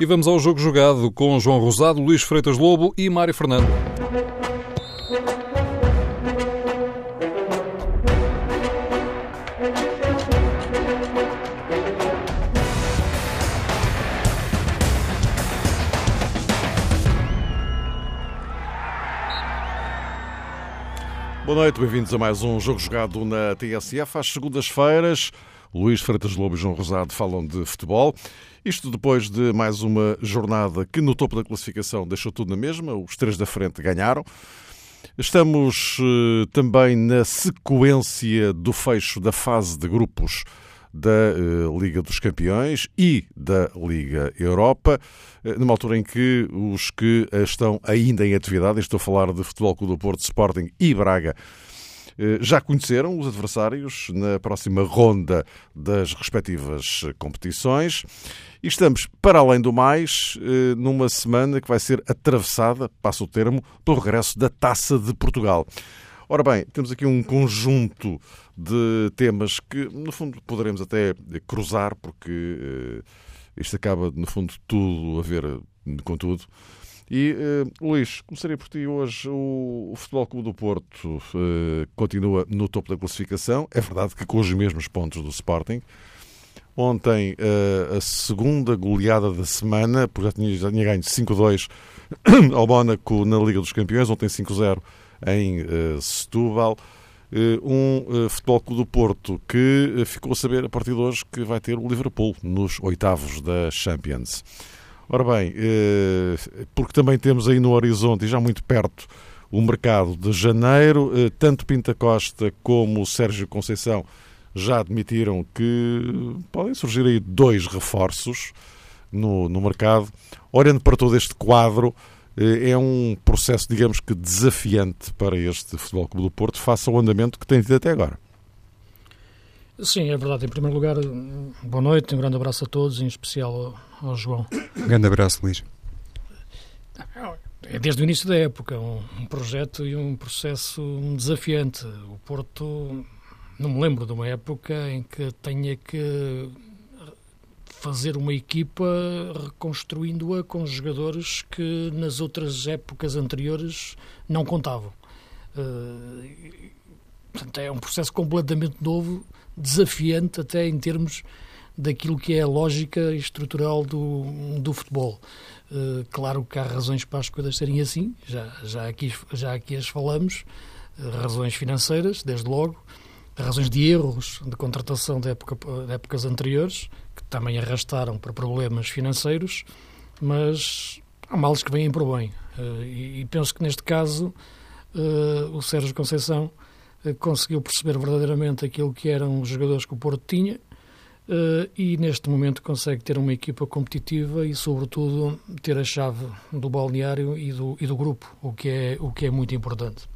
E vamos ao jogo jogado com João Rosado, Luís Freitas Lobo e Mário Fernando. Boa noite, bem-vindos a mais um jogo jogado na TSF. Às segundas-feiras, Luís Freitas Lobo e João Rosado falam de futebol. Isto depois de mais uma jornada que no topo da classificação deixou tudo na mesma, os três da frente ganharam. Estamos eh, também na sequência do fecho da fase de grupos da eh, Liga dos Campeões e da Liga Europa, eh, numa altura em que os que estão ainda em atividade, estou a falar de Futebol Clube do Porto, Sporting e Braga, já conheceram os adversários na próxima ronda das respectivas competições e estamos, para além do mais, numa semana que vai ser atravessada, passo o termo, pelo regresso da Taça de Portugal. Ora bem, temos aqui um conjunto de temas que, no fundo, poderemos até cruzar, porque uh, isto acaba, no fundo, tudo a ver com tudo. E, uh, Luís, começaria por ti hoje. O, o Futebol Clube do Porto uh, continua no topo da classificação. É verdade que com os mesmos pontos do Sporting. Ontem, uh, a segunda goleada da semana, porque já tinha, já tinha ganho 5-2 ao Mónaco na Liga dos Campeões. Ontem 5-0 em Setúbal. Um Futebol Clube do Porto que ficou a saber a partir de hoje que vai ter o Liverpool nos oitavos da Champions. Ora bem, porque também temos aí no horizonte e já muito perto o mercado de janeiro, tanto Pinta Costa como o Sérgio Conceição já admitiram que podem surgir aí dois reforços no, no mercado. Olhando para todo este quadro, eh, é um processo, digamos que desafiante para este Futebol Clube do Porto, face ao andamento que tem tido até agora. Sim, é verdade. Em primeiro lugar, boa noite, um grande abraço a todos, em especial ao, João. Um grande abraço, Luís. É desde o início da época um, um projeto e um processo desafiante. O Porto, não me lembro de uma época em que tenha que fazer uma equipa reconstruindo-a com jogadores que nas outras épocas anteriores não contavam. Uh, portanto, é um processo completamente novo, desafiante até em termos daquilo que é a lógica estrutural do, do futebol. Uh, claro que há razões para as coisas serem assim, já, já, aqui, já aqui as falamos, uh, razões financeiras, desde logo, razões de erros de contratação de, época, de épocas anteriores, também arrastaram para problemas financeiros, mas há males que vêm por bem. Uh, e, e, penso que neste caso o Sérgio Conceição conseguiu perceber verdadeiramente aquilo que eram os jogadores que o Porto tinha e neste momento consegue ter uma equipa competitiva e, sobretudo, ter a chave do balneário e do, e do grupo, o que é, o que é muito importante.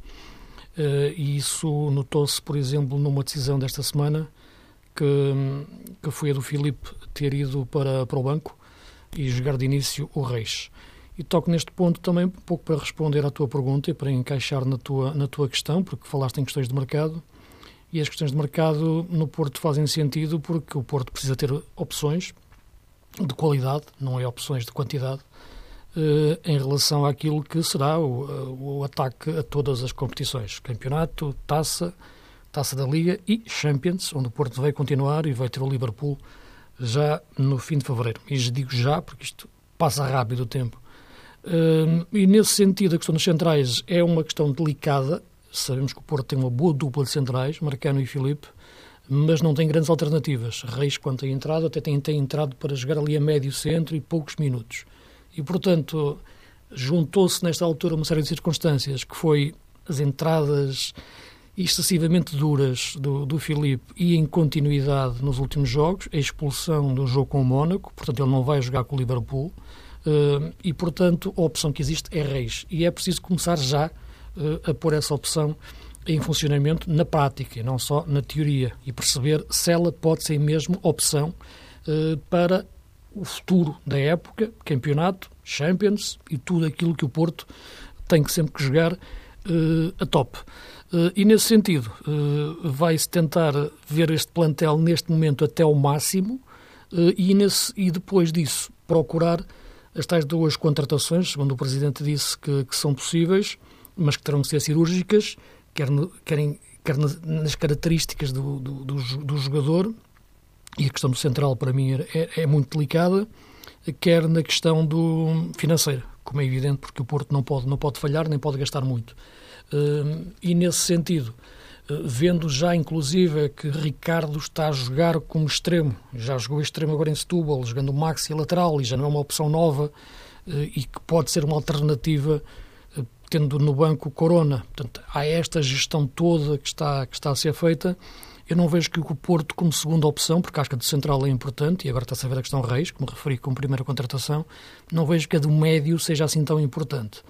e isso notou-se, por exemplo, numa decisão desta semana que, que foi a do Filipe ter ido para, para o banco e jogar de início o Reis. E toco neste ponto também um pouco para responder à tua pergunta e para encaixar na tua, na tua questão, porque falaste em questões de mercado. E as questões de mercado no Porto fazem sentido porque o Porto precisa ter opções de qualidade, não é opções de quantidade, eh, em relação àquilo que será o, o ataque a todas as competições: campeonato, taça, Taça da Liga e Champions, onde o Porto vai continuar e vai ter o Liverpool já no fim de fevereiro. E digo já porque isto passa rápido o tempo. Uh, e nesse sentido, a questão dos centrais é uma questão delicada. Sabemos que o Porto tem uma boa dupla de centrais, Marcano e Filipe, mas não tem grandes alternativas. Reis, quando tem entrado, até tem, tem entrado para jogar ali a médio centro e poucos minutos. E, portanto, juntou-se nesta altura uma série de circunstâncias que foi as entradas excessivamente duras do, do Filipe e em continuidade nos últimos jogos, a expulsão do jogo com o Mónaco, portanto ele não vai jogar com o Liverpool, uh, e portanto a opção que existe é Reis. E é preciso começar já a pôr essa opção em funcionamento na prática, não só na teoria, e perceber se ela pode ser mesmo opção uh, para o futuro da época, campeonato, Champions e tudo aquilo que o Porto tem que sempre que jogar a top. Eh, e nesse sentido, eh, vai-se tentar ver este plantel neste momento até ao máximo eh, e, nesse, e depois disso procurar as tais duas contratações, segundo o Presidente disse que, que são possíveis, mas que terão de ser cirúrgicas, quer, no, quer, quer nas características do, do, do, do, jogador, e a questão do central para mim é, é muito delicada, quer na questão do financeira, como é evidente, porque o Porto não pode, não pode falhar nem pode gastar muito. Uh, e nesse sentido, uh, vendo já inclusive que Ricardo está a jogar como extremo, já jogou extremo agora em Setúbal, jogando o Maxi lateral e já não é uma opção nova uh, e que pode ser uma alternativa tendo no banco Corona. Portanto, há esta gestão toda que está, que está a ser feita eu não vejo que o Porto, como segunda opção, porque que a do Central é importante, e agora está-se a ver a questão Reis, como referi como primeira contratação, não vejo que a do médio seja assim tão importante.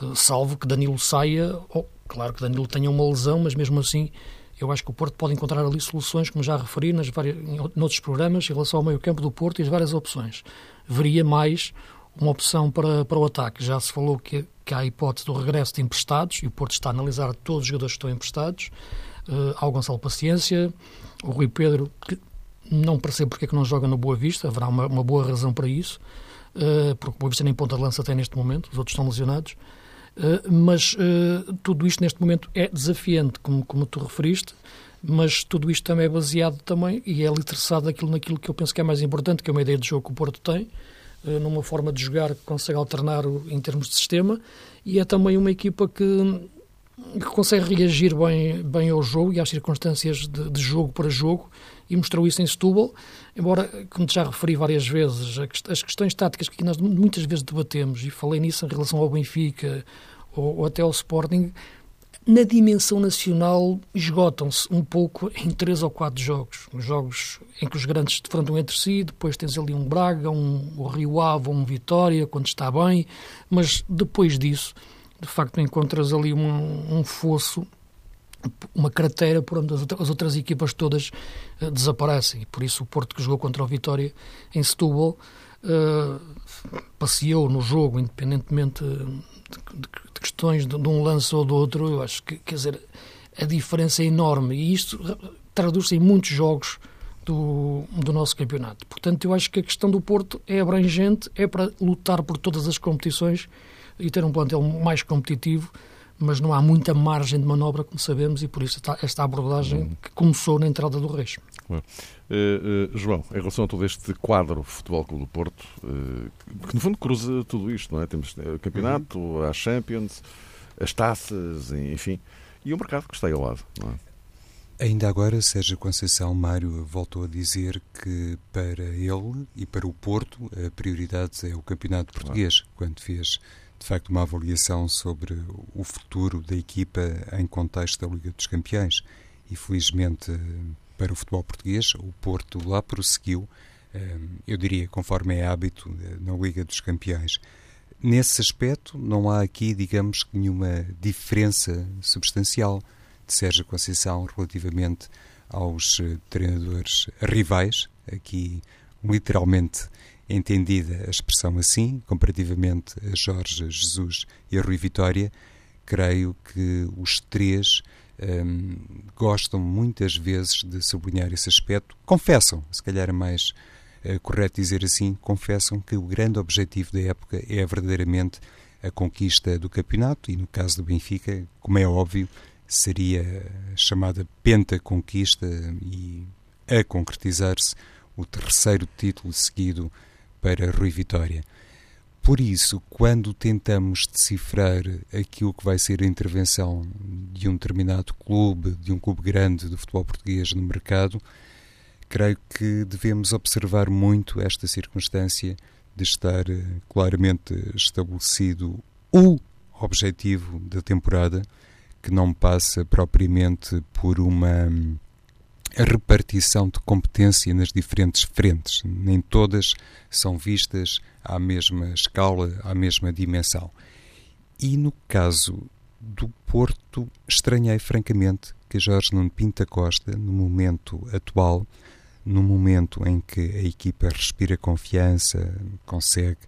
Uh, salvo que Danilo saia, ou, claro que Danilo tenha uma lesão, mas mesmo assim eu acho que o Porto pode encontrar ali soluções, como já referi nas várias, em outros programas, em relação ao meio campo do Porto e as várias opções. Veria mais uma opção para, para o ataque. Já se falou que, que há a hipótese do regresso de emprestados, e o Porto está a analisar todos os jogadores que estão emprestados uh, ao Gonçalo Paciência, o Rui Pedro, que não percebo porque é que não joga no Boa Vista, haverá uma, uma boa razão para isso, uh, porque o Boa Vista nem ponta de lança tem neste momento, os outros estão lesionados, uh, mas uh, tudo isto neste momento é desafiante, como, como tu referiste, mas tudo isto também é baseado também e é alicerçado naquilo que eu penso que é mais importante, que é uma ideia de jogo que o Porto tem, numa forma de jogar que consegue alternar em termos de sistema, e é também uma equipa que que consegue reagir bem, bem ao jogo e às circunstâncias de, de, jogo para jogo e mostrou isso em Setúbal, embora, como já referi várias vezes, as questões táticas que nós muitas vezes debatemos, e falei nisso em relação ao Benfica ou, ou até ao Sporting, na dimensão nacional esgotam-se um pouco em três ou quatro jogos. Jogos em que os grandes se defrontam entre si, depois tens ali um Braga, um, Rio Ave, um Vitória, quando está bem, mas depois disso de facto encontras ali um, um fosso, uma cratera por onde as outras equipas todas uh, desaparecem. E por isso o Porto que jogou contra o Vitória em Setúbal uh, passeou no jogo, independentemente de, de questões de, de, um lance ou do outro. Eu acho que, quer dizer, a diferença é enorme e isto traduz-se em muitos jogos do, do nosso campeonato. Portanto, eu acho que a questão do Porto é abrangente, é para lutar por todas as competições e ter um plantel mais competitivo, mas não há muita margem de manobra, como sabemos, e por isso esta abordagem uhum. que começou na entrada do Reis. Uh, uh, João, em relação a todo este quadro Futebol Clube do Porto, uh, que no fundo cruza tudo isto, não é? Temos o campeonato, uhum. a Champions, as taças, enfim, e o mercado que está aí ao lado, não é? Ainda agora, Sérgio Conceição Mário voltou a dizer que para ele e para o Porto a prioridade é o campeonato português, quando fez de facto uma avaliação sobre o futuro da equipa em contexto da Liga dos Campeões e felizmente para o futebol português o Porto lá prosseguiu, eh, eu diria conforme é hábito eh, na Liga dos Campeões. Nesse aspecto não há aqui, digamos, nenhuma diferença substancial de Sérgio Conceição relativamente aos eh, treinadores rivais, aqui literalmente entendida a expressão assim, comparativamente a Jorge Jesus e a Rui Vitória, creio que os três um, gostam muitas vezes de sublinhar esse aspecto. Confessam, se calhar é mais uh, correto dizer assim, confessam que o grande objetivo da época é verdadeiramente a conquista do campeonato e, no caso do Benfica, como é óbvio, seria a chamada pentaconquista e a concretizar-se o terceiro título seguido para Rui Vitória. Por isso, quando tentamos decifrar aquilo que vai ser a intervenção de um determinado clube, de um clube grande do futebol português no mercado, creio que devemos observar muito esta circunstância de estar eh, claramente estabelecido o objetivo da temporada, que não passa propriamente por uma a repartição de competência nas diferentes frentes. Nem todas são vistas à mesma escala, à mesma dimensão. E no caso do Porto, estranhei francamente que Jorge Nuno Pinta Costa, no momento atual, no momento em que a equipa respira confiança, consegue,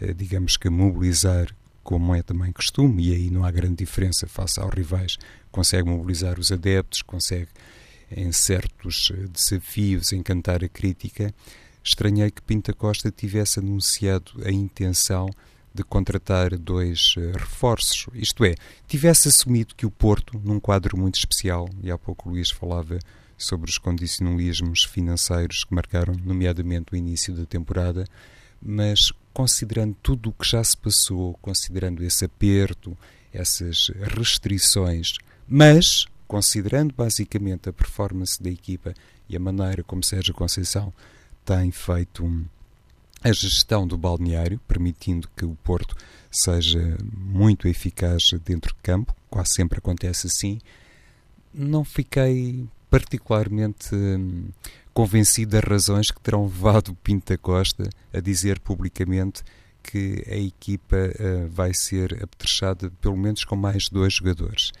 eh, digamos que, mobilizar, como é também costume, e aí não há grande diferença face aos rivais, consegue mobilizar os adeptos, consegue em certos eh, desafios, encantar a crítica, estranhei que Pinta Costa tivesse anunciado a intenção de contratar dois uh, reforços, isto é, tivesse assumido que o Porto, num quadro muito especial, e há pouco o Luís falava sobre os condicionalismos financeiros que marcaram, nomeadamente, o início da temporada, mas considerando tudo o que já se passou, considerando esse aperto, essas restrições, mas considerando basicamente a performance da equipa e a maneira como Sérgio Conceição tem feito a gestão do balneário, permitindo que o Porto seja muito eficaz dentro de campo, quase sempre acontece assim, não fiquei particularmente hum, convencido das razões que terão levado Pinto Costa a dizer publicamente que a equipa uh, vai ser apetrechada pelo menos com mais dois jogadores.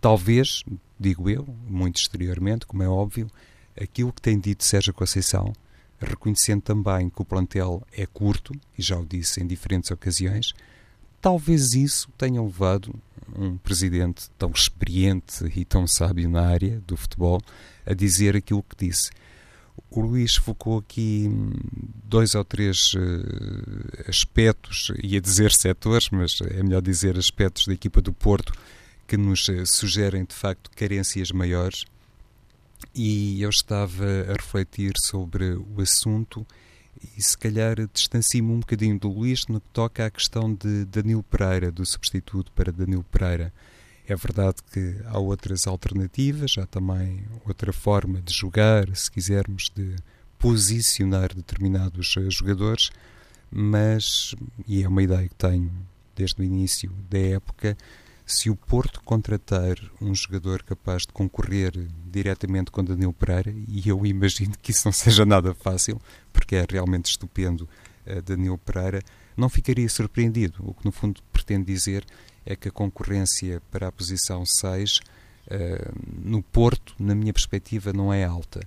Talvez, digo eu, muito exteriormente, como é óbvio, aquilo que tem dito Sérgio Conceição, reconhecendo também que o plantel é curto, e já o disse em diferentes ocasiões, talvez isso tenha levado um presidente tão experiente e tão sábio na área do futebol a dizer aquilo que disse. O Luís focou aqui dois ou três uh, aspectos, ia dizer setores, mas é melhor dizer aspectos da equipa do Porto que nos uh, sugerem de facto carências maiores. E eu estava a refletir sobre o assunto e se calhar distancio-me um bocadinho do Luís no que toca à questão de Danilo Pereira, do substituto para Danilo Pereira. É verdade que há outras alternativas, há também outra forma de jogar, se quisermos, de posicionar determinados eh, jogadores, mas, e é uma ideia que tenho desde o início da época, se o Porto contratar um jogador capaz de concorrer diretamente com Danilo Pereira, e eu imagino que isso não seja nada fácil, porque é realmente estupendo uh, Danilo Pereira, não ficaria surpreendido. O que no fundo pretende dizer é que a concorrência para a posição 6 uh, eh, no Porto, na minha perspectiva, não é alta.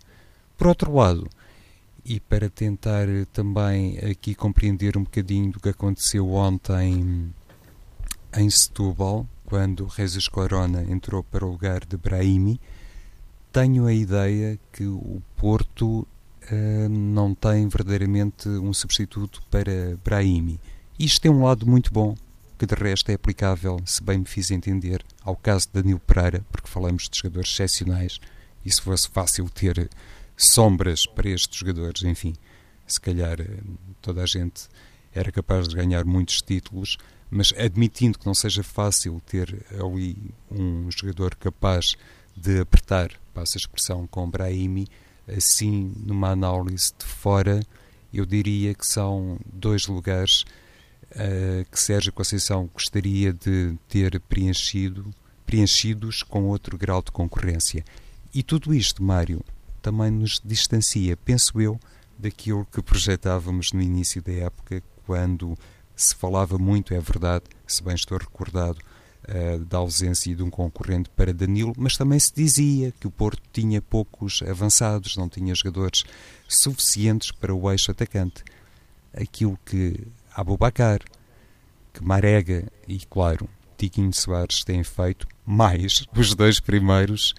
Por outro lado, e para tentar também aqui compreender um bocadinho do que aconteceu ontem em Setúbal, quando Jesus Corona entrou para o lugar de Brahimi, tenho a ideia que o Porto uh, não tem verdadeiramente um substituto para Brahimi. Isto tem um lado muito bom, que de resto é aplicável, se bem me fiz entender, ao caso de Danilo Pereira, porque falamos de jogadores excepcionais, e se fosse fácil ter sombras para estes jogadores, enfim, se calhar eh, toda a gente era capaz de ganhar muitos títulos, mas admitindo que não seja fácil ter ali um jogador capaz de apertar, passa a expressão, com Brahimi, assim, numa análise de fora, eu diria que são dois lugares uh, que Sérgio Conceição gostaria de ter preenchido, preenchidos com outro grau de concorrência. E tudo isto, Mário, também nos distancia, penso eu, daquilo que projetávamos no início da época, quando se falava muito, é verdade, se bem estou recordado, uh, da ausência de um concorrente para Danilo, mas também se dizia que o Porto tinha poucos avançados, não tinha jogadores suficientes para o eixo atacante. Aquilo que Abubacar, que Marega e, claro, Tiquinho Soares têm feito, mais os dois primeiros,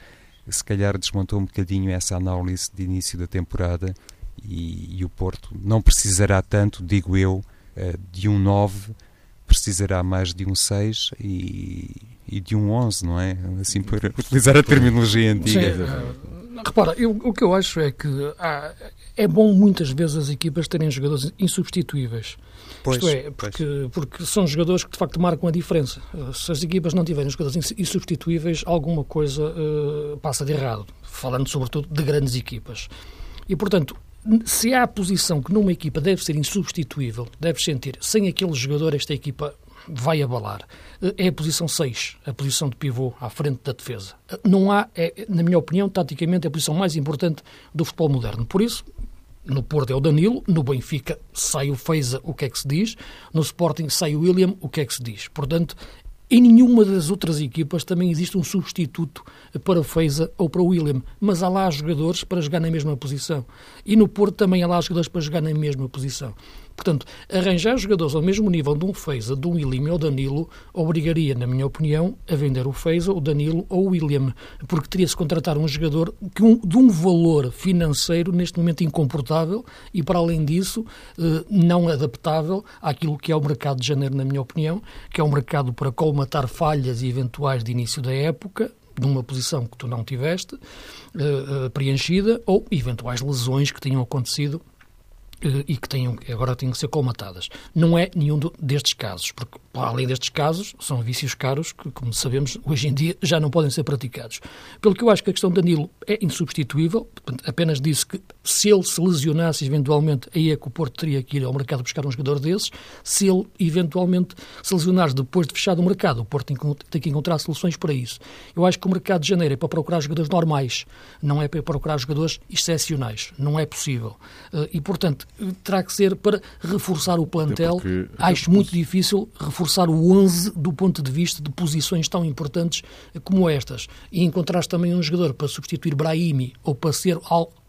se calhar desmontou um bocadinho essa análise de início da temporada e, e o Porto não precisará tanto, digo eu, eh, de um 9 precisará mais de um 6 e, e de um 11, não é? Assim, para utilizar a terminologia antiga. Sim, repara, eu, o que eu acho é que há, é bom muitas vezes as equipas terem jogadores insubstituíveis. Pois, Isto é, porque, porque são jogadores que de facto marcam a diferença. Se as equipas não tiverem jogadores insubstituíveis, alguma coisa uh, passa de errado. Falando sobretudo de grandes equipas. E portanto, se há a posição que numa equipa deve ser insubstituível, deve sentir, sem aquele jogador esta equipa vai abalar, é a posição 6, a posição de pivô à frente da defesa. Não há, é, na minha opinião, taticamente, a posição mais importante do futebol moderno. Por isso, no Porto é o Danilo, no Benfica sai o Feiza, o que é que se diz, no Sporting sai o William, o que é que se diz. Portanto, em nenhuma das outras equipas também existe um substituto para o Feiza ou para o William, mas há lá jogadores para jogar na mesma posição. E no Porto também há lá jogadores para jogar na mesma posição. Portanto, arranjar jogadores ao mesmo nível de um Feiza, de um William ou Danilo, obrigaria, na minha opinião, a vender o Feiza, o Danilo ou o William, porque teria-se contratar um jogador que um, de um valor financeiro neste momento incomportável e, para além disso, eh, não adaptável àquilo que é o mercado de janeiro, na minha opinião, que é um mercado para colmatar falhas eventuais de início da época, numa posição que tu não tiveste uh, uh, preenchida ou eventuais lesões que tenham acontecido e que tenham, agora têm que ser colmatadas. Não é nenhum destes casos, porque para além destes casos, são vícios caros que, como sabemos, hoje em dia já não podem ser praticados. Pelo que eu acho que a questão de Danilo é insubstituível, apenas disse que se ele se lesionasse eventualmente, aí é que o Porto teria que ir ao mercado buscar um jogador desses. Se ele eventualmente se lesionar depois de fechado o mercado, o Porto tem que encontrar soluções para isso. Eu acho que o mercado de janeiro é para procurar jogadores normais, não é para procurar jogadores excepcionais. Não é possível. Eh, e, portanto, terá que ser para reforçar o plantel. Porque... Acho muito difícil reforçar reforçar o 11 do ponto de vista de posições tão importantes como estas. E encontrares também um jogador para substituir Brahimi ou para ser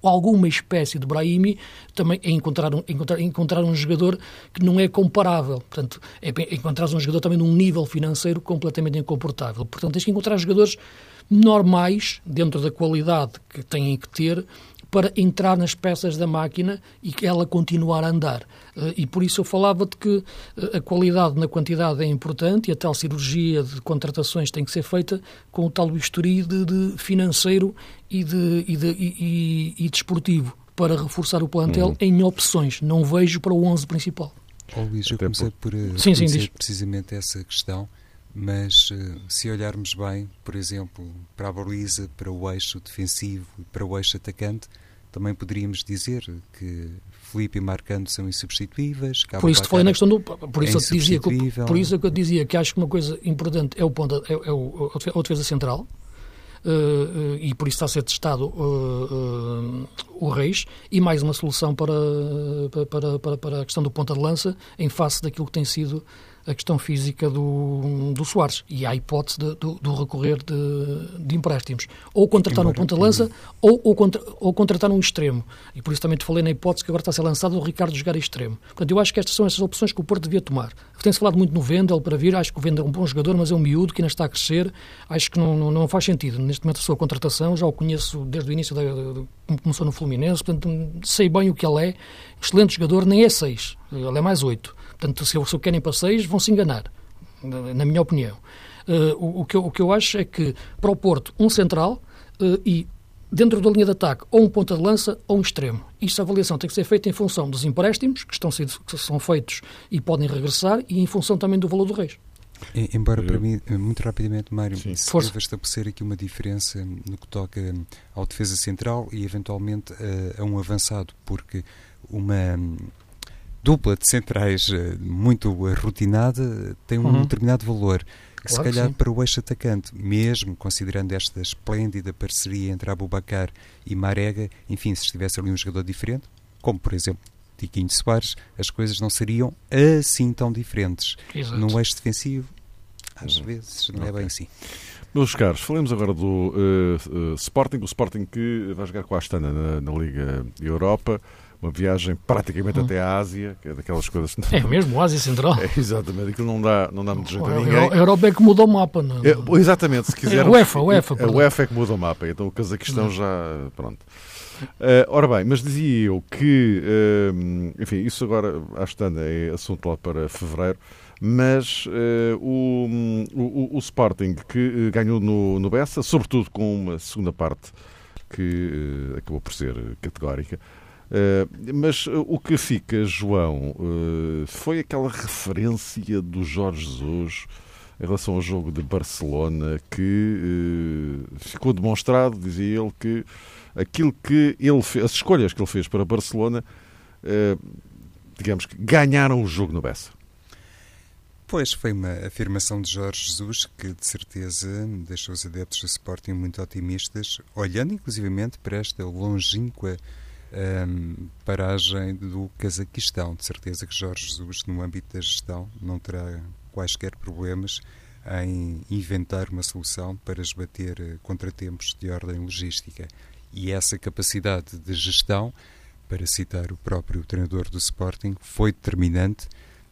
alguma espécie de Brahimi, também é encontrar um, encontrar, encontrar um jogador que não é comparável. Portanto, é encontrar um jogador também num nível financeiro completamente incomportável. Portanto, tens que encontrar jogadores normais, dentro da qualidade que têm que ter, para entrar nas peças da máquina e que ela continuar a andar. Eh, e por isso eu falava de que eh, a qualidade na quantidade é importante e a tal cirurgia de contratações tem que ser feita com o tal bisturi de, de financeiro e, de, e, de, e, e, desportivo para reforçar o plantel uhum. em opções. Não vejo para o 11 principal. Oh, Luís, eu comecei por, por eh, sim, sim, precisamente essa questão, mas se olharmos bem, por exemplo, para a baliza, para o eixo defensivo e para o eixo atacante, também poderíamos dizer que Felipe e Marcando são insubstituíveis. Cabo por isso falei na questão do. Por isso, é eu dizia que, por isso é que eu dizia que acho que uma coisa importante é o ponto, é, é o, a defesa central. Uh, uh, e por isso está a ser testado uh, o Reis e mais uma solução para, para, para, para a questão do ponta de lança em face daquilo que tem sido a questão física do, do Soares e há a hipótese de, do, do, recorrer de, de, empréstimos. Ou contratar um ponta-lança ou, ou, contra, ou contratar um extremo. E por isso também te falei na hipótese que agora está a ser lançado o Ricardo jogar extremo. Portanto, eu acho que estas são essas opções que o Porto devia tomar. Tem-se falado muito no Vendel para vir, acho que o Vendel é um bom jogador, mas é um miúdo que ainda está a crescer. Acho que não, não, não faz sentido. Neste momento a sua contratação, já o conheço desde o início, da, como começou no Fluminense, portanto sei bem o que ele é. Excelente jogador, nem é seis, ele é mais oito. Portanto, se, se o querem para seis, vão se enganar, na minha opinião. Uh, o, o, que eu, o que eu acho é que para o Porto, um central uh, e dentro da linha de ataque, ou um ponta de lança ou um extremo. Isto, a avaliação tem que ser feita em função dos empréstimos que, estão, que são feitos e podem regressar e em função também do valor do Reis. Embora para mim, muito rapidamente, Mário, Sim. se Força. deve estabelecer aqui uma diferença no que toca ao defesa central e eventualmente a, a um avançado, porque uma dupla de centrais eh, muito rotinada tem um uhum. determinado valor. Claro se calhar para o eixo atacante, mesmo considerando esta esplêndida parceria entre Abubacar e Marega, enfim, se estivesse ali um jogador diferente, como por exemplo Tiquinho Soares, as coisas não seriam assim tão diferentes. Exato. No eixo defensivo, às uhum. vezes não okay. é bem assim. Meus caros, falemos agora do uh, uh, Sporting, o Sporting que vai jogar com a Astana na, na Liga Europa uma viagem praticamente hum. até à Ásia, que é daquelas coisas. É mesmo, Ásia Central. É, exatamente, aquilo não dá, não dá muito jeito a ninguém. A Europa é que muda o mapa, não é? é exatamente, se quiser. É, UEFA, UEFA. A UEFA é que muda o mapa, então o Cazaquistão já. Pronto. Uh, ora bem, mas dizia eu que, uh, enfim, isso agora, acho que é assunto lá para fevereiro, mas uh, o, o, o, Sporting que ganhou no, no Bessa, sobretudo com uma segunda parte que acabou por ser categórica, Uh, mas uh, o que fica, João, uh, foi aquela referência do Jorge Jesus em relação ao jogo de Barcelona que ficou demonstrado, dizia ele, que aquilo que ele fez, as escolhas que ele fez para Barcelona, digamos que ganharam o jogo no Bessa. Pois, foi uma afirmação de Jorge Jesus que, de certeza, deixou os adeptos do Sporting muito otimistas, olhando inclusivamente para esta longínqua um, paragem do Cazaquistão. De certeza que Jorge Jesus, no âmbito da gestão, não terá quaisquer problemas em inventar uma solução para esbater eh, contratempos de ordem logística. E essa capacidade de gestão para citar o próprio treinador do Sporting, foi determinante,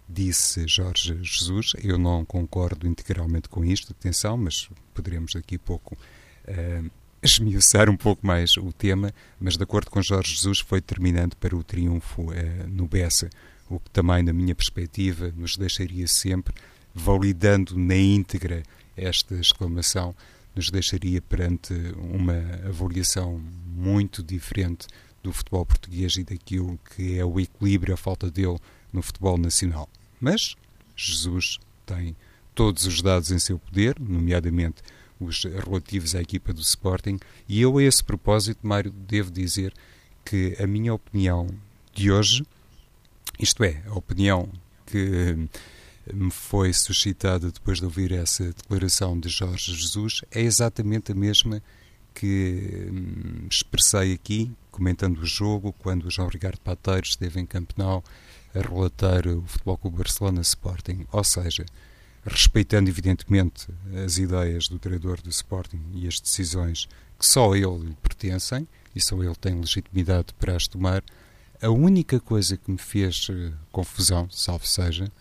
disse Jorge Jesus. Eu não concordo integralmente com isto, atenção, mas poderemos daqui a pouco uh, esmiuçar um pouco mais o tema, mas de acordo com Jorge Jesus foi determinante para o triunfo uh, no Bessa, o que também, na minha perspectiva, nos deixaria sempre, validando na íntegra esta exclamação, nos deixaria perante uma avaliação muito diferente do futebol português e daquilo que é o equilíbrio, a falta dele no futebol nacional. Mas Jesus tem todos os dados em seu poder, nomeadamente os relativos à equipa do Sporting, e eu, a esse propósito, Mário, devo dizer que a minha opinião de hoje, isto é, a opinião que me foi suscitada depois de ouvir essa declaração de Jorge Jesus, é exatamente a mesma que hum, expressei aqui, comentando o jogo, quando o João Ricardo Pateiros esteve em Campenau a relatar o Futebol Clube Barcelona Sporting. Ou seja, respeitando evidentemente as ideias do treinador do Sporting e as decisões que só ele lhe pertencem e só ele tem legitimidade para as tomar, a única coisa que me fez eh, confusão, salvo seja,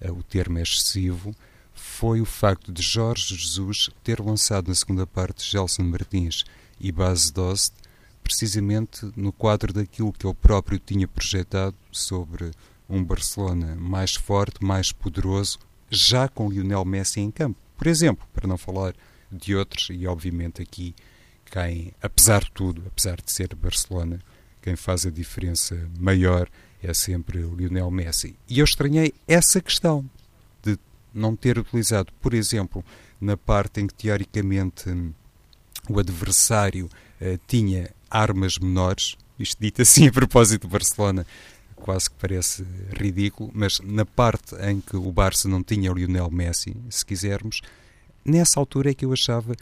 eh, o termo é excessivo, foi o facto de Jorge Jesus ter lançado na segunda parte Gelson Martins e Base Dost precisamente no quadro daquilo que ele próprio tinha projetado sobre um Barcelona mais forte, mais poderoso, já com Lionel Messi em campo. Por exemplo, para não falar de outros, e obviamente aqui quem, apesar de tudo, apesar de ser Barcelona, quem faz a diferença maior é sempre Lionel Messi. E eu estranhei essa questão de não ter utilizado, por exemplo, na parte em que teoricamente o adversário uh, tinha armas menores, isto dito assim a propósito do Barcelona, quase que parece ridículo, mas na parte em que o Barça não tinha o Lionel Messi, se quisermos, nessa altura é que eu achava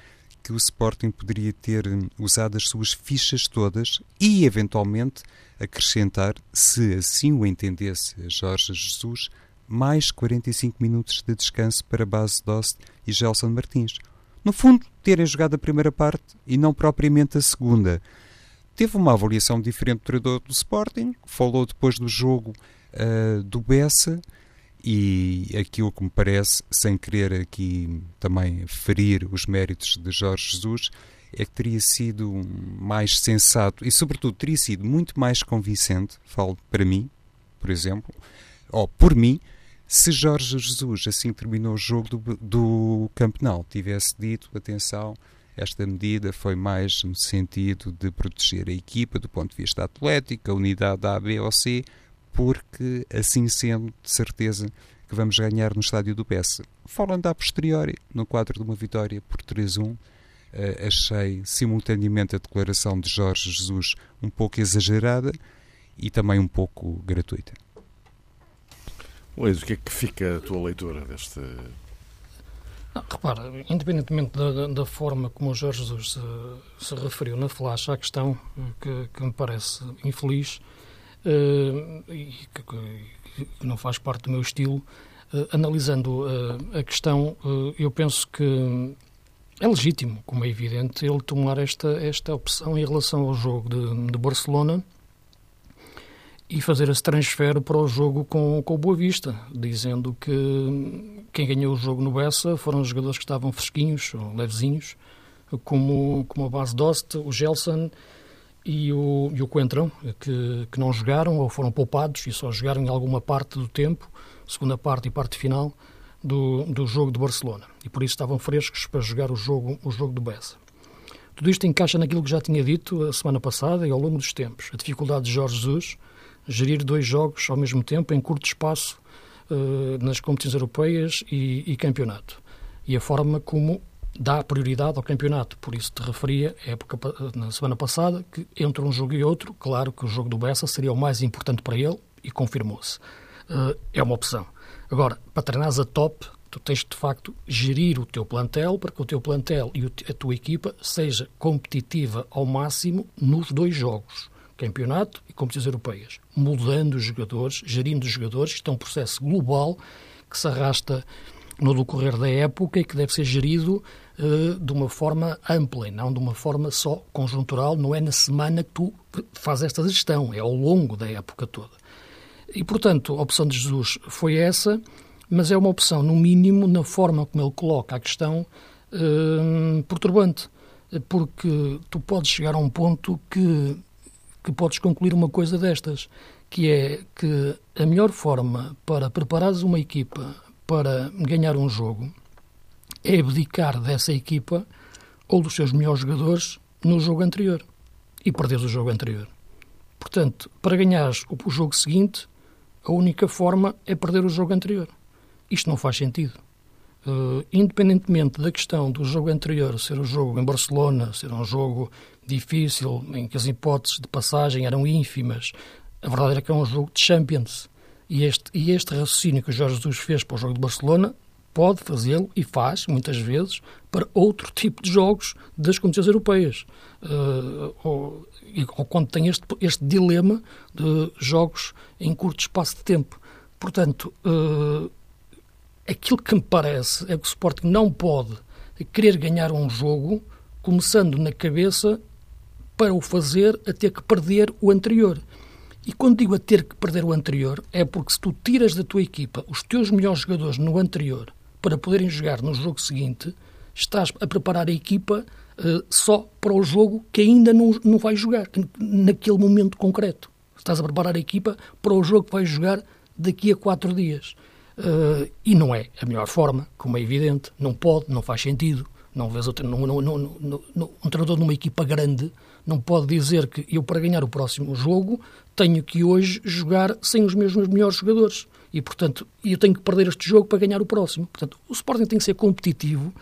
que o Sporting poderia ter usado as suas fichas todas e, eventualmente, acrescentar, se assim o entendesse Jorge Jesus, mais 45 minutos de descanso para Base Dost e Gelson Martins. No fundo, terem jogado a primeira parte e não propriamente a segunda. Teve uma avaliação diferente do treinador do Sporting, falou depois do jogo uh, do Bessa e aquilo que me parece, sem querer aqui também ferir os méritos de Jorge Jesus, é que teria sido mais sensato e, sobretudo, teria sido muito mais convincente, falo para mim, por exemplo, ou por mim, se Jorge Jesus, assim terminou o jogo do, do Campenal, tivesse dito, atenção, esta medida foi mais no sentido de proteger a equipa do ponto de vista atlético, a unidade A, B ou C, porque assim sendo, de certeza que vamos ganhar no estádio do PS. Falando a posteriori, no quadro de uma vitória por 3-1, Uh, achei simultaneamente a declaração de Jorge Jesus um pouco exagerada e também um pouco gratuita. Luís, o que é que fica a tua leitura deste repara, independentemente da, da, forma como o Jorge Jesus se, se, referiu na flash à questão, que, que me parece infeliz uh, e que, que, não faz parte do meu estilo, uh, analisando uh, a questão, eu penso que é legítimo, como é evidente, ele tomar esta, esta opção em relação ao jogo de, de Barcelona e fazer esse transfer para o jogo com, com o Boa Vista, dizendo que quem ganhou o jogo no Bessa foram os jogadores que estavam fresquinhos, ou levezinhos, como, como a base Dost, o Gelson e o, e o Coentrão, que, que não jogaram ou foram poupados e só jogaram em alguma parte do tempo, segunda parte e parte final, do, do jogo de Barcelona. E por isso estavam frescos para jogar o jogo, o jogo do Bessa. Tudo isto encaixa naquilo que já tinha dito a semana passada e ao longo dos tempos. A dificuldade de Jorge Jesus gerir dois jogos ao mesmo tempo, em curto espaço, uh, nas competições europeias e, e, campeonato. E a forma como dá prioridade ao campeonato. Por isso te referia, época, na semana passada, que entre um jogo e outro, claro que o jogo do Bessa seria o mais importante para ele e confirmou-se. Uh, é uma opção. Agora, para treinares a top, tu tens de facto gerir o teu plantel para que o teu plantel e a tua equipa seja competitiva ao máximo nos dois jogos campeonato e competições europeias, mudando os jogadores, gerindo os jogadores. Isto é um processo global que se arrasta no decorrer da época e que deve ser gerido uh, de uma forma ampla e não de uma forma só conjuntural. Não é na semana que tu fazes esta gestão, é ao longo da época toda. E, portanto, a opção de Jesus foi essa, mas é uma opção, no mínimo, na forma como ele coloca a questão, uh, perturbante. Porque tu podes chegar a um ponto que, que podes concluir uma coisa destas, que é que a melhor forma para preparares uma equipa para ganhar um jogo é abdicar dessa equipa ou dos seus melhores jogadores no jogo anterior e perderes o jogo anterior. Portanto, para ganhares o jogo seguinte, a única forma é perder o jogo anterior. Isto não faz sentido. Uh, independentemente da questão do jogo anterior ser um jogo em Barcelona, ser um jogo difícil, em que as hipóteses de passagem eram ínfimas, a verdade era que é um jogo de Champions. E este, e este raciocínio que o Jorge Jesus fez para o jogo de Barcelona pode fazê-lo e faz, muitas vezes, para outro tipo de jogos das competições europeias. Uh, ou, ou, quando tem este, este dilema de jogos em curto espaço de tempo. Portanto, uh, aquilo que me parece é que o Sporting não pode querer ganhar um jogo começando na cabeça para o fazer a ter que perder o anterior. E quando digo a ter que perder o anterior, é porque se tu tiras da tua equipa os teus melhores jogadores no anterior para poderem jogar no jogo seguinte, estás a preparar a equipa uh, só para o jogo que ainda não, não vai jogar, naquele momento concreto. Estás a preparar a equipa para o jogo que vais jogar daqui a quatro dias. Uh, e não é a melhor forma, como é evidente, não pode, não faz sentido. Não vês outro, não, não, não, um treinador numa equipa grande não pode dizer que eu, para ganhar o próximo jogo, tenho que hoje jogar sem os meus melhores jogadores. E, portanto, eu tenho que perder este jogo para ganhar o próximo. Portanto, o Sporting tem que ser competitivo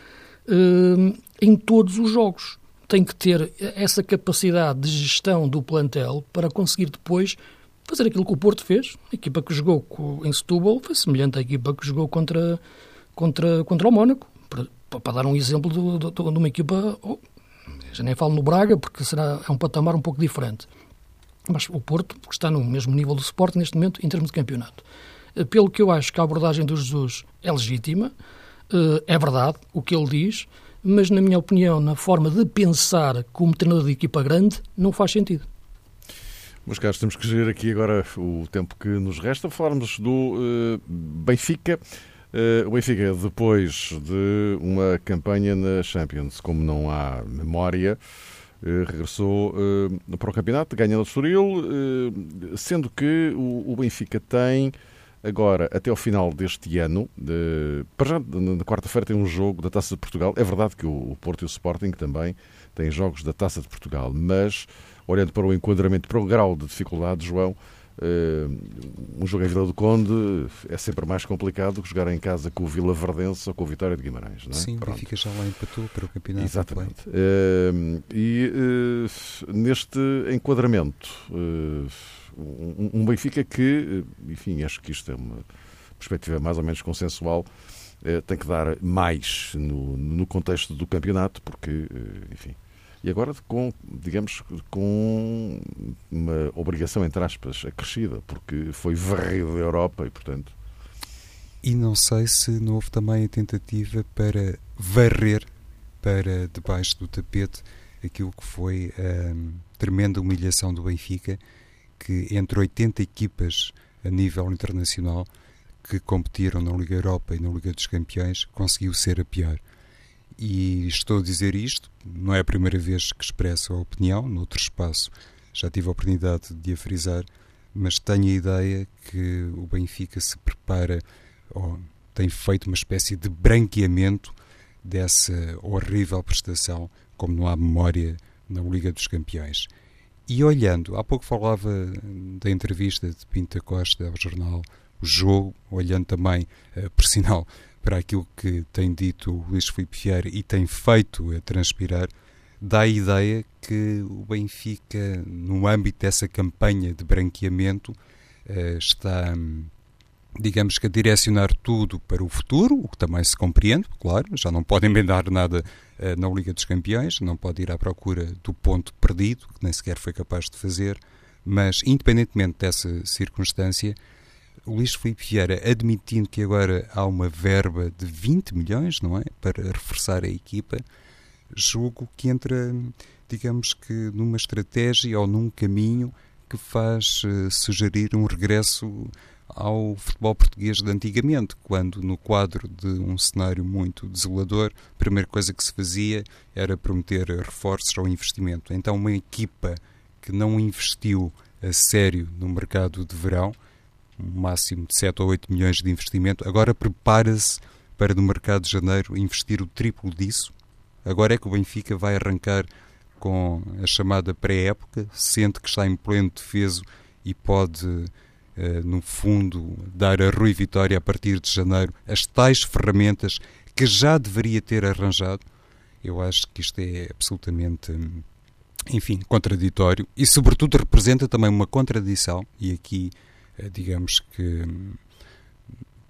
uh, em todos os jogos. Tem que ter essa capacidade de gestão do plantel para conseguir depois fazer aquilo que o Porto fez. A equipa que jogou em Setúbal foi semelhante à equipa que jogou contra, contra, contra o Mónaco. Para, para dar um exemplo de, de, de uma equipa oh, já nem falo no Braga, porque será, é um patamar um pouco diferente. Mas o Porto está no mesmo nível do suporte neste momento em termos de campeonato. Eh, pelo que eu acho que a abordagem do Jesus é legítima, eh, é verdade o que ele diz, mas na minha opinião, na forma de pensar como treinador de equipa grande, não faz sentido. Meus caros, temos que gerir aqui agora o tempo que nos resta. Falarmos do uh, Benfica. Uh, o Benfica, depois de uma campanha na Champions, como não há memória, uh, regressou para o campeonato, ganhando o Estoril, sendo que o, o, Benfica tem agora, até ao final deste ano, para já, na quarta-feira tem um jogo da Taça de Portugal. É verdade que o, Porto e o Sporting também têm jogos da Taça de Portugal, mas olhando para o enquadramento, para o grau de dificuldade, João, Uh, um jogo em Vila do Conde é sempre mais complicado que jogar em casa com o Vila Verdense ou com o Vitória de Guimarães. Não é? Sim, o Benfica já lá empatou para o campeonato. Exatamente. Uh, e uh, neste enquadramento, um, um, Benfica que, enfim, acho que isto é uma perspectiva mais ou menos consensual, tem que dar mais no, no contexto do campeonato, porque, enfim, e agora com, digamos, com uma obrigação, entre aspas, acrescida, porque foi varrido da Europa e, portanto... E não sei se não houve também a tentativa para varrer para debaixo do tapete aquilo que foi a hum, tremenda humilhação do Benfica, que entre 80 equipas a nível internacional que competiram na Liga Europa e na Liga dos Campeões, conseguiu ser a pior. E estou a dizer isto, não é a primeira vez que expresso a opinião, noutro espaço já tive a oportunidade de a frisar, mas tenho a ideia que o Benfica se prepara, ou tem feito uma espécie de branqueamento dessa horrível prestação, como não há memória na Liga dos Campeões. E olhando, há pouco falava da entrevista de Pinta Costa ao jornal O Jogo, olhando também, eh, por sinal, para aquilo que tem dito o Luís Filipe Vieira e tem feito a transpirar, dá a ideia que o Benfica, no âmbito dessa campanha de branqueamento, eh, está, digamos que, a direcionar tudo para o futuro, o que também se compreende, claro, já não pode emendar nada na Liga dos Campeões, não pode ir à procura do ponto perdido, que nem sequer foi capaz de fazer, mas, independentemente dessa circunstância, o Luís Filipe Vieira admitindo que agora há uma verba de 20 milhões, não é? Para reforçar a equipa, julgo que entra, digamos que, numa estratégia ou num caminho que faz uh, sugerir um regresso ao futebol português de antigamente, quando no quadro de um cenário muito desolador, a primeira coisa que se fazia era prometer reforços ou investimento. Então, uma equipa que não investiu a sério no mercado de verão, um máximo de 7 ou 8 milhões de investimento, agora prepara-se para no mercado de janeiro investir o triplo disso. Agora é que o Benfica vai arrancar com a chamada pré-época, sente que está em pleno defeso e pode, no fundo, dar a Rui Vitória a partir de janeiro as tais ferramentas que já deveria ter arranjado. Eu acho que isto é absolutamente, enfim, contraditório e, sobretudo, representa também uma contradição. E aqui, eh, digamos que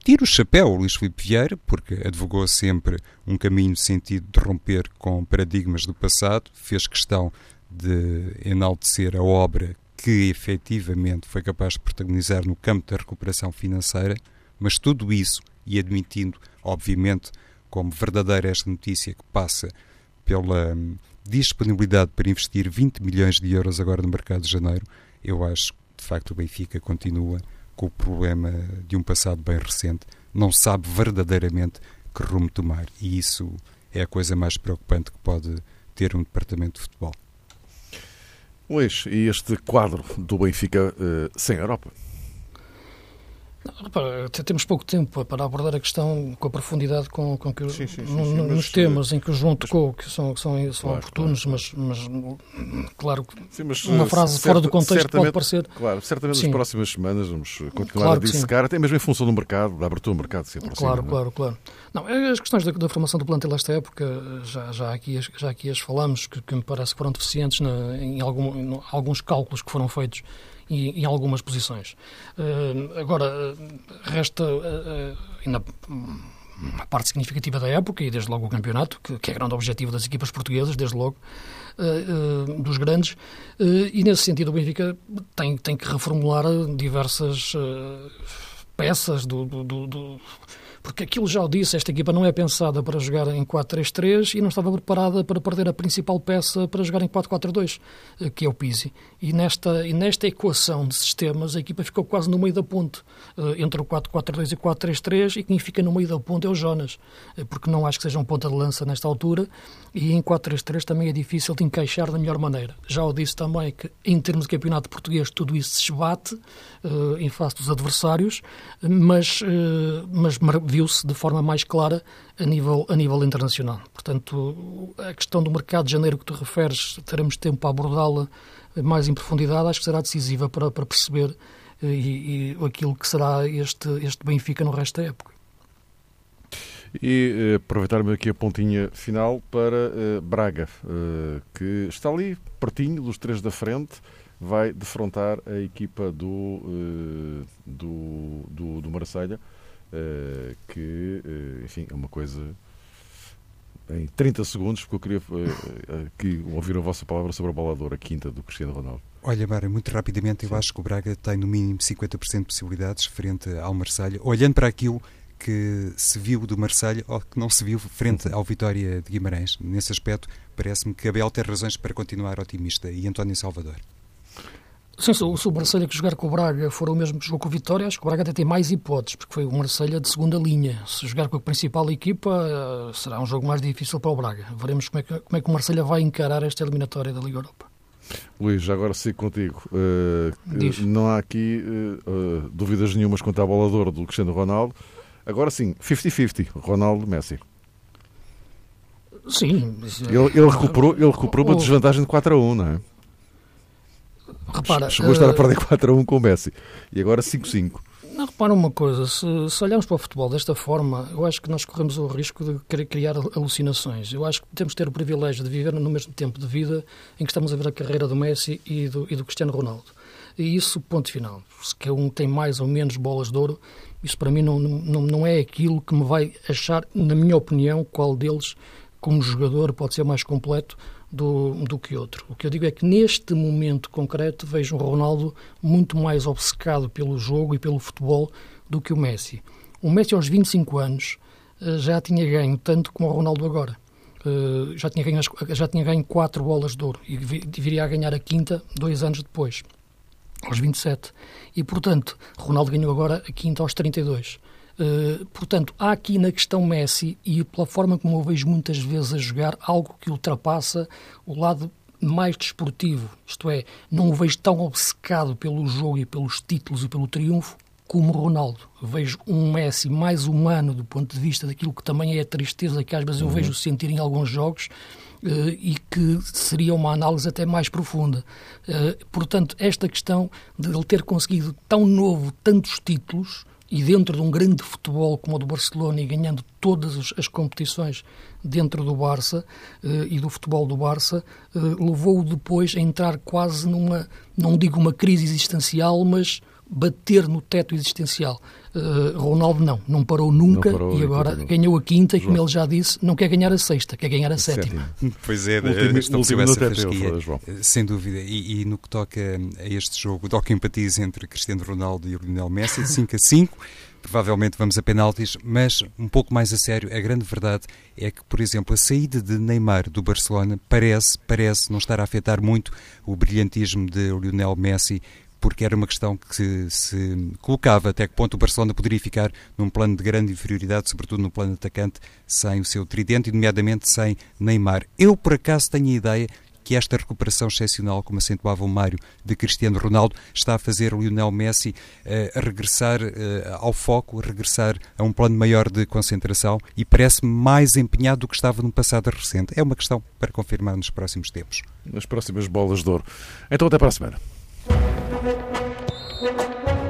tiro o chapéu Luís Filipe Vieira, porque advogou sempre um caminho no sentido de romper com paradigmas do passado, fez questão de enaltecer a obra que efetivamente foi capaz de protagonizar no campo da recuperação financeira, mas tudo isso, e admitindo, obviamente, como verdadeira esta notícia que passa pela hum, disponibilidade para investir 20 milhões de euros agora no mercado de janeiro, eu acho que de facto o Benfica continua com o problema de um passado bem recente, não sabe verdadeiramente que rumo tomar. E isso é a coisa mais preocupante que pode ter um departamento de futebol. Luís, e este quadro do Benfica uh, sem Europa? Repara, temos pouco tempo para abordar a questão com a profundidade com, com que sim, sim, sim, nos temas em que o João tocou, que são, que são, são claro, oportunos, claro. Mas, mas claro que uma eh, frase fora do contexto pode parecer. Claro, certamente nas próximas semanas vamos continuar claro a dissecar, até mesmo em função do mercado, da abertura do mercado se aproxima. Claro, não? É? claro, claro. Não, é as questões da, da formação do plantel esta época, já, já, aqui, já aqui as falamos, que, que me parece que foram deficientes na, em, algum, em alguns cálculos que foram feitos em, em algumas posições. Uh, agora, resta uh, ainda uma parte significativa da época e desde logo o campeonato, que, que é grande objetivo das equipas portuguesas, desde logo, uh, uh, dos grandes, uh, e nesse sentido o Benfica tem, tem que reformular diversas peças do, do, do, do porque aquilo já o disse, esta equipa não é pensada para jogar em 4-3-3 e não estava preparada para perder a principal peça para jogar em 4-4-2, eh, que é o Pizzi. E nesta, e nesta equação de sistemas, a equipa ficou quase no meio da ponte, eh, entre o 4-4-2 e o 4-3-3, e quem fica no meio da ponte é o Jonas, eh, porque não acho que seja um ponta de lança nesta altura, e em 4-3-3 também é difícil de encaixar da melhor maneira. Já o disse também que, em termos de campeonato português, tudo isso se esbate em face dos adversários, mas, mas viu-se de forma mais clara a nível, a nível internacional. Portanto, a questão do mercado de janeiro que tu referes, teremos tempo para abordá-la mais em profundidade, acho que será decisiva para, para perceber eh, e, e, aquilo que será este, este Benfica no resto da época. E eh, aproveitar-me aqui a pontinha final para uh, Braga, que está ali pertinho dos três da frente, vai defrontar a equipa do, do, do, do Marselha. Eh, que, uh, enfim, é uma coisa em 30 segundos, porque eu queria uh, que ouvir a vossa palavra sobre a boladora quinta do Cristiano Ronaldo. Olha, Mário, muito rapidamente, eu Sim. acho que o Braga tem no mínimo 50% de possibilidades frente ao Marselha olhando para aquilo que se viu do Marselha ou que não se viu frente ao Vitória de Guimarães. Nesse aspecto, parece-me que Abel tem razões para continuar otimista e António Salvador. Sim, se, o Marselha que jogar com o Braga for o mesmo que jogou com o Vitória, acho que o Braga até tem mais hipóteses, porque foi o Marselha de segunda linha. Se jogar com a principal equipa, uh, será um jogo mais difícil para o Braga. Veremos como é, que, como é que o Marselha vai encarar esta eliminatória da Liga Europa. Luís, agora sigo contigo. Uh, não há aqui uh, dúvidas nenhumas quanto à boladora do Cristiano Ronaldo. Agora sim, 50-50, Ronaldo-Messi. Sim. Ele, ele, recuperou, ele recuperou uma desvantagem de 4 a 1, não é? Repara, Chegou a estar a perder 4 a 1 com o Messi e agora 5-5. Não, repara uma coisa, se, se, olharmos para o futebol desta forma, eu acho que nós corremos o risco de querer criar alucinações. Eu acho que temos de ter o privilégio de viver no mesmo tempo de vida em que estamos a ver a carreira do Messi e do, e do Cristiano Ronaldo. E isso, ponto final. Se que um tem mais ou menos bolas de ouro, isso para mim não, não, não é aquilo que me vai achar, na minha opinião, qual deles, como jogador, pode ser mais completo do, do que outro. O que eu digo é que neste momento concreto vejo o Ronaldo muito mais obcecado pelo jogo e pelo futebol do que o Messi. O Messi aos 25 anos eh, já tinha ganho tanto como o Ronaldo agora. Eh, já tinha ganho, já tinha ganho quatro bolas de ouro e viria a ganhar a quinta dois anos depois, aos 27. E, portanto, Ronaldo ganhou agora a quinta aos 32. Uh, portanto, há aqui na questão Messi, e pela forma como eu vejo muitas vezes a jogar, algo que ultrapassa o lado mais desportivo. Isto é, não o vejo tão obcecado pelo jogo e pelos títulos e pelo triunfo como Ronaldo. Vejo um Messi mais humano do ponto de vista daquilo que também é a tristeza que às vezes eu uhum. vejo sentir em alguns jogos uh, e que seria uma análise até mais profunda. Uh, portanto, esta questão de ele ter conseguido tão novo tantos títulos e dentro de um grande futebol como o do Barcelona e ganhando todas as competições dentro do Barça uh, e do futebol do Barça, uh, levou-o depois a entrar quase numa, não digo uma crise existencial, mas bater no teto existencial. Uh, Ronaldo não, não parou nunca não parou, e agora ganhou a quinta e, como ele já disse, não quer ganhar a sexta, quer ganhar a sétima. Pois é, estabeleceu essa fasquia, sem dúvida. E, e, no que toca a este jogo, toca empatiza entre Cristiano Ronaldo e Lionel Messi, 5 a 5. Provavelmente vamos a penaltis, mas um pouco mais a sério, a grande verdade é que, por exemplo, a saída de Neymar do Barcelona parece, parece não estar a afetar muito o brilhantismo de Lionel Messi porque era uma questão que se colocava até que ponto o Barcelona poderia ficar num plano de grande inferioridade, sobretudo no plano atacante, sem o seu tridente, e nomeadamente sem Neymar. Eu, por acaso, tenho a ideia que esta recuperação excepcional, como acentuava o Mário, de Cristiano Ronaldo, está a fazer o Lionel Messi uh, regressar uh, ao foco, regressar a um plano maior de concentração e parece-me mais empenhado do que estava no passado recente. É uma questão para confirmar nos próximos tempos. Nas próximas bolas de ouro. Então, até para a semana. Thank you.